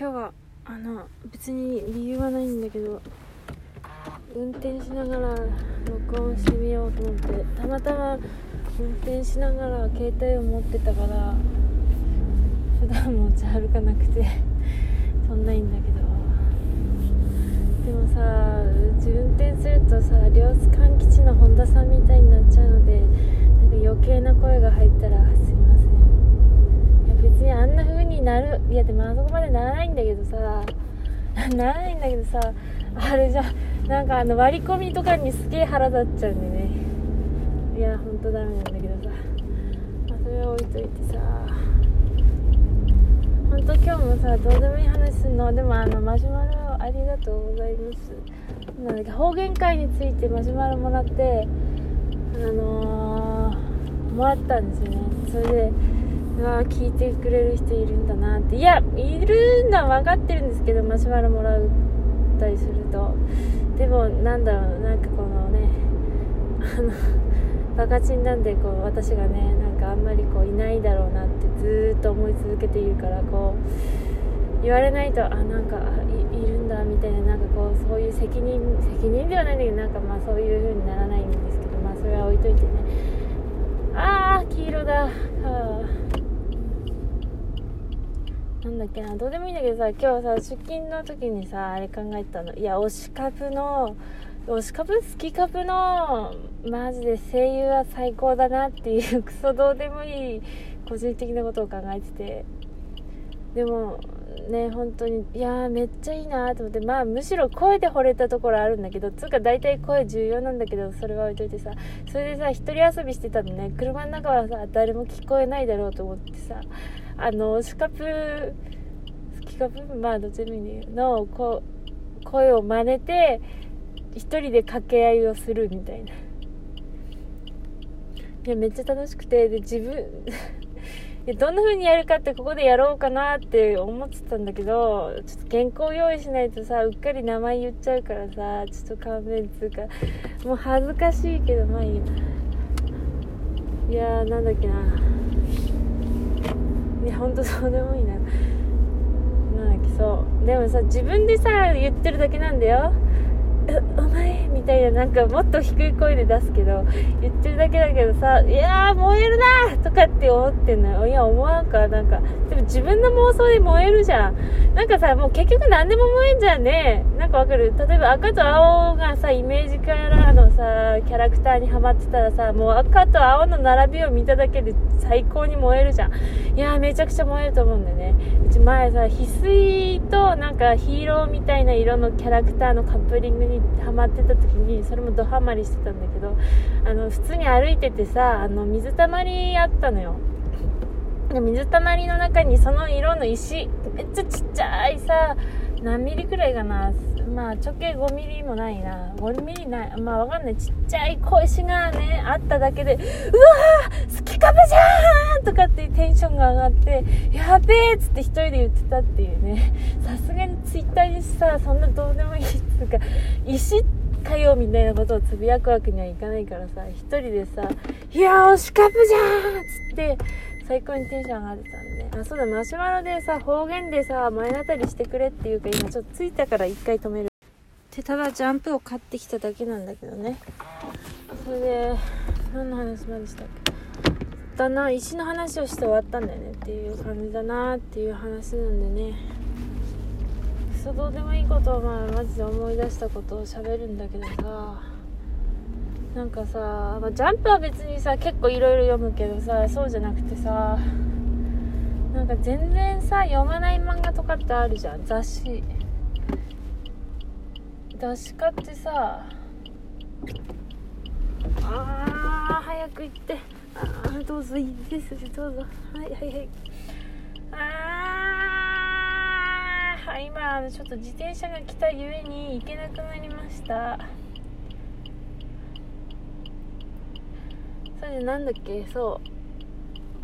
今日はあの別に理由はないんだけど運転しながら録音してみようと思ってたまたま運転しながら携帯を持ってたから普段持ち歩かなくてそんないんだけど。でもさうち運転するとさ両津勘吉の本田さんみたいになっちゃうのでなんか余計な声が入ったらなるいやでもあそこまでならないんだけどさ。ならないんだけどさ。あれじゃなんかあの割り込みとかにすげえ腹立っちゃうんでね。いやほんとダメなんだけどさ、まあ、それは置いといてさ。ほんと今日もさどうでもいい話すんの。でもあのマシュマロありがとうございます。なんだ方言会についてマシュマロもらってあのー、もらったんですよね。それでうわ聞いてくれる人いるんだなって。いやいるのは分かってるんですけどマシュマロもらったりすると。でもなんだろうなんかこのね あのバカチンなんでこう私がねなんかあんまりこういないだろうなってずっと思い続けているからこう言われないとあなんかいるんだみたいななんかこうそういう責任責任ではないんだけどなんかまあそういう風にならないんですけどまあそれは置いといてね。ああ黄色だ。はあ。なんだっけなどうでもいいんだけどさ今日さ出勤の時にさあれ考えたの。いや推し株の推し株好き株のマジで声優は最高だなっていうクソどうでもいい個人的なことを考えてて。でもね本当にいやめっちゃいいなと思ってまあむしろ声で惚れたところあるんだけどつうか大体声重要なんだけどそれは置いといてさそれでさ一人遊びしてたのね。車の中はさ誰も聞こえないだろうと思ってさあのスカプスキカプまあどっちでもいいんだけどのこ声を真似て一人で掛け合いをするみたいな。いやめっちゃ楽しくてで自分どんな風にやるかってここでやろうかなって思ってたんだけどちょっと原稿用意しないとさうっかり名前言っちゃうからさちょっと勘弁つうかもう恥ずかしいけどまあいいや。いやーなんだっけな。いやほんとそうでもいいな。なんだっけそう。でもさ自分でさ言ってるだけなんだよ。たいななんかもっと低い声で出すけど言ってるだけだけどさいやー燃えるなとかって思ってんのいや思わんかなんか。でも自分の妄想で燃えるじゃん。なんかさもう結局何でも燃えんじゃんね。なんかわかる？例えば赤と青がさイメージカラーのさキャラクターにはまってたらさもう赤と青の並びを見ただけで最高に燃えるじゃん。いやーめちゃくちゃ燃えると思うんだよね。うち前さ翡翠となんかヒーローみたいな色のキャラクターのカップリングにハマってた時にそれもドハマりしてたんだけどあの普通に歩いててさあの水たまりあったのよ。で水たまりの中にその色の石めっちゃちっちゃいさ何ミリくらいかな。まあ直径5ミリもないな。5ミリない。まあわかんない。ちっちゃい小石がねあっただけでうわー好きかぶじゃーんとかってテンションが上がってやべえっつって一人で言ってたっていうね。さすがにツイッターにさそんなどうでもいいっつうか石ってかよみたいなことをつぶやくわけにはいかないからさ一人でさ「いや推しカブじゃん!」つって最高にテンション上がってたんでね。あそうだマシュマロでさ方言でさ前当たりしてくれっていうか今ちょっと着いたから一回止める。でただジャンプを買ってきただけなんだけどね。それで何の話までしたっけ？だな石の話をして終わったんだよねっていう感じだなっていう話なんでね。クソどうでもいいことをまあマジで思い出したことを喋るんだけどさなんかさ、ま、ジャンプは別にさ結構いろいろ読むけどさそうじゃなくてさなんか全然さ読まない漫画とかってあるじゃん。雑誌。雑誌買ってさあー早く行って。あーどうぞいいですどうぞ。はいはいはい。あー。は今ちょっと自転車が来たゆえに行けなくなりました。それでなんだっけ？そ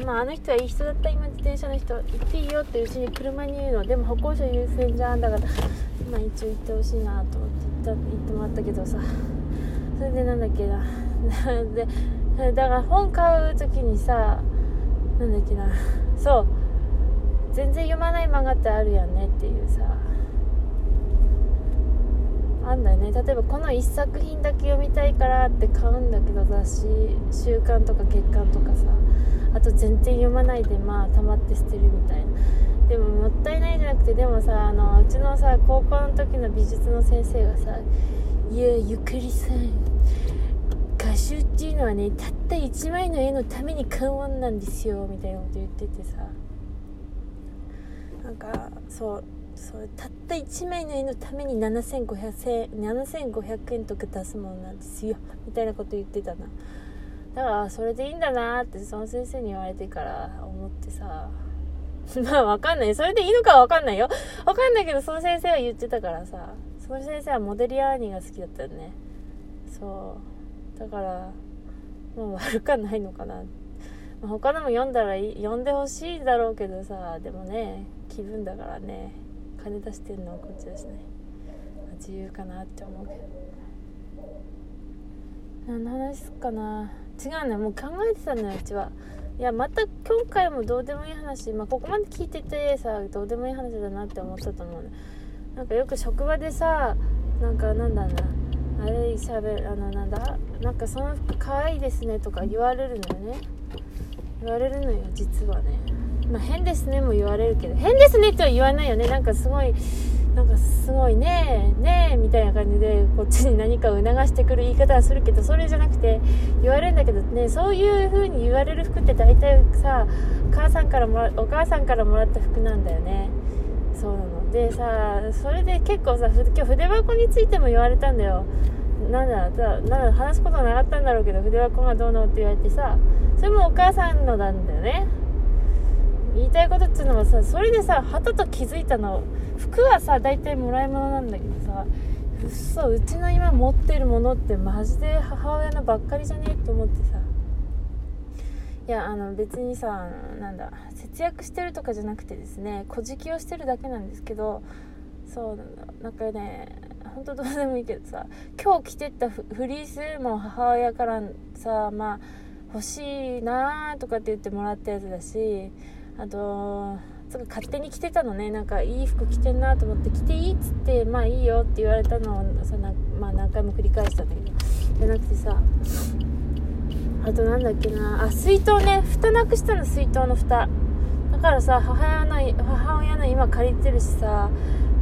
う。まああの人はいい人だった今自転車の人行っていいよってうちに車に言うの。でも歩行者優先じゃんだからまあ一応行ってほしいなと思って言った言ってもらったけどさ。それでなんだっけな。でだから本買う時にさなんだっけな。そう。全然読まない漫画ってあるやんねっていうさ。あんだよね。例えばこの1作品だけ読みたいからって買うんだけど雑誌週刊とか月刊とかさ。あと全然読まないでまあ溜まって捨てるみたいな。でももったいないじゃなくてでもさあのうちのさ高校の時の美術の先生がさ「いやゆかりさん画集っていうのはねたった1枚の絵のために買うもんなんですよ」みたいなこと言っててさ。なんかそうそうたった1枚の絵のために7500円7500円とか出すもんなんですよ みたいなこと言ってたなだからそれでいいんだなってその先生に言われてから思ってさ まあわかんない。それでいいのかわかんないよ。わかんないけど、その先生は言ってたからさ。その先生はモデリアーニが好きだったよね。そう。だから、もう悪かないのかな。他のも読んだら、読んでほしいだろうけどさ、でもね、気分だからね、金出してんのはこっちだしね。自由かなって思うけど。何の話すっかな。違うね、もう考えてたのよ、うちは。いやまた今回もどうでもいい話、まあ、ここまで聞いててさどうでもいい話だなって思ったと思うねなんかよく職場でさなんかなんだなあれしゃべるあのなんだ？なんかその服可愛いですねとか言われるのよね言われるのよ実はねまあ変ですねも言われるけど変ですねとは言わないよね。なんかすごいなんかすごいねねえみたいな感じでこっちに何かを促してくる言い方はするけどそれじゃなくて言われるんだけどねそういう風に言われる服って大体さ母さんからもらお母さんからもらった服なんだよね。そうなの。でさそれで結構さ今日筆箱についても言われたんだよ。なんだなんだ話すことなかったんだろうけど筆箱がどうのって言われてさそれもお母さんのなんだよね。言いたいことっていうのはさそれでさはたと気づいたの。服はさ大体もらい物なんだけどさうっそうちの今持ってるものってマジで母親のばっかりじゃねえって思ってさ。いやあの別にさなんだ節約してるとかじゃなくてですね小じきをしてるだけなんですけどそうなんかね本当どうでもいいけどさ今日着てったフリースも母親からさまあ欲しいなーとかって言ってもらったやつだしあと勝手に着てたのね。なんかいい服着てんなと思って着ていいっつってまあいいよって言われたのをさな、まあ、何回も繰り返したんだけど。じゃなくてさあとなんだっけなあ水筒ね蓋なくしたの水筒の蓋だからさ母親の母親の今借りてるしさ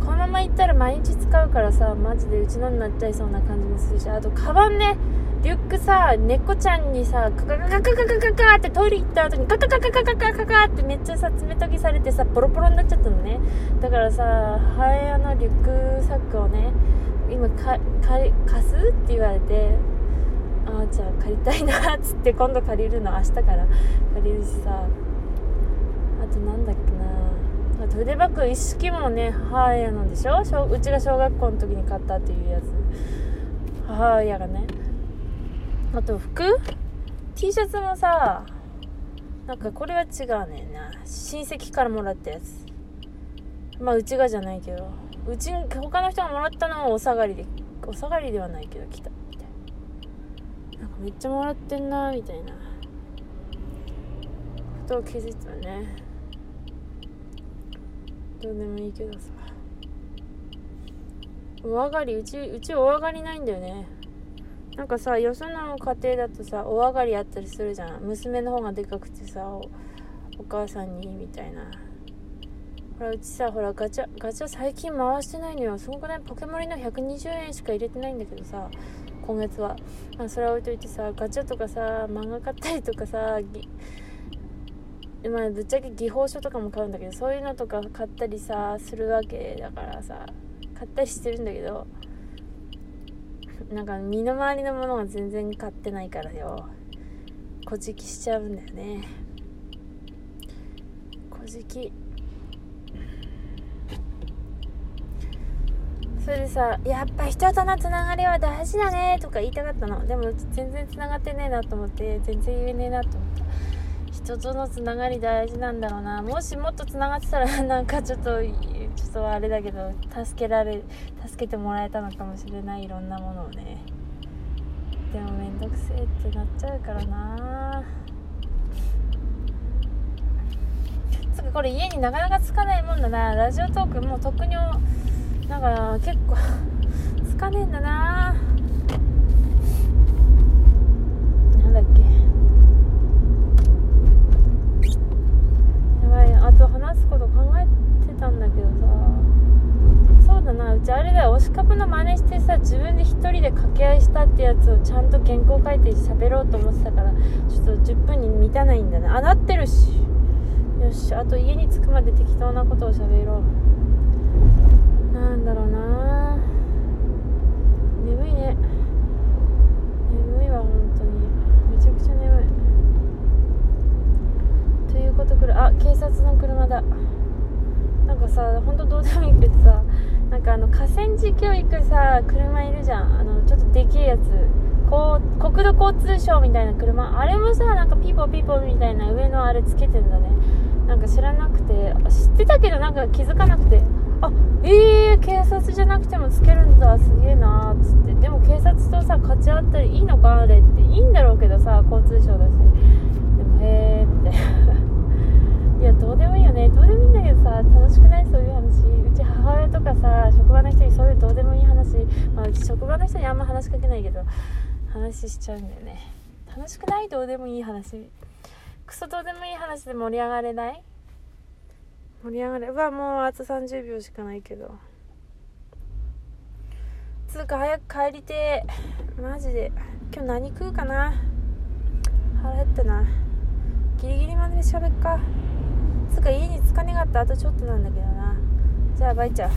このまま行ったら毎日使うからさマジでうちのになっちゃいそうな感じもするしあとカバンね。リュックさ、猫ちゃんにさ、カカカカカカカカってトイレ行った後にカカカカカカカカカってめっちゃさ、爪研ぎされてさ、ポロポロになっちゃったのね。だからさ、母親のリュックサックをね、今か、か貸すって言われて、ああ、じゃあ借りたいな、っつって今度借りるの明日から借りるしさ、あとなんだっけなあと筆箱一式もね、母親のでしょうちが小学校の時に買ったっていうやつ。母親がね。あと服 ?T シャツもさ、なんかこれは違うねんな。親戚からもらったやつ。まあうちがじゃないけど、うち、他の人がもらったのをお下がりで、お下がりではないけど来た。みたいな。なんかめっちゃもらってんな、みたいな。ことを気づいたね。どうでもいいけどさ。お上がり、うち、うちお上がりないんだよね。なんかさよその家庭だとさお上がりあったりするじゃん。娘の方がでかくてさお母さんにみたいな。ほらうちさほらガチャガチャ最近回してないのよ。すごくないポケモリの120円しか入れてないんだけどさ今月は、まあ、それは置いといてさガチャとかさ漫画買ったりとかさまあぶっちゃけ技法書とかも買うんだけどそういうのとか買ったりさするわけだからさ買ったりしてるんだけどなんか身の回りのものが全然買ってないからよ。こじきしちゃうんだよね。こじき。それでさやっぱ人とのつながりは大事だねとか言いたかったの。でも全然つながってねえなと思って全然言えねえなと思った。人とのつながり大事なんだろうな。もしもっとつながってたらなんかちょっとちょっとあれだけど助けられ助けてもらえたのかもしれないいろんなものをね。でもめんどくせえってなっちゃうからな。つかこれ家になかなかつかないもんだな。ラジオトークもう特になんか結構つかねえんだな。なんだっけ。やばいあと話すこと考えてたんだけどさ。そうだなうちあれだよ推し株の真似してさ自分で一人で掛け合いしたってやつをちゃんと原稿書いて喋ろうと思ってたからちょっと10分に満たないんだねあなってるし。よしあと家に着くまで適当なことを喋ろう。なんだろうな。眠いね。眠いわ本当に。めちゃくちゃ眠い。ということくらいあ警察の車だ。なんかさ本当どうでもいいけどさなんかあの河川敷を行くさ車いるじゃん。あのちょっとでけえやつ。こう国土交通省みたいな車。あれもさなんかピーポーピーポーみたいな上のあれつけてんだね。なんか知らなくて。知ってたけどなんか気づかなくて。あえー、警察じゃなくてもつけるんだ。すげえなーっつって。でも警察とさかち合ったらいいのかあれっていいんだろうけどさ交通省だしでもへえみたいないやどうでもいいよねどうでもいいんだけどさ楽しくないそういう話うち母親とかさ職場の人にそういうどうでもいい話まあうち職場の人にあんま話しかけないけど話しちゃうんだよね。楽しくないどうでもいい話。クソどうでもいい話で盛り上がれない？盛り上がればもうあと30秒しかないけど。つうか早く帰りてマジで。今日何食うかな？腹減ったな。ギリギリまで喋っか。つうか家に着かねがったあとちょっとなんだけどな。じゃあバイちゃん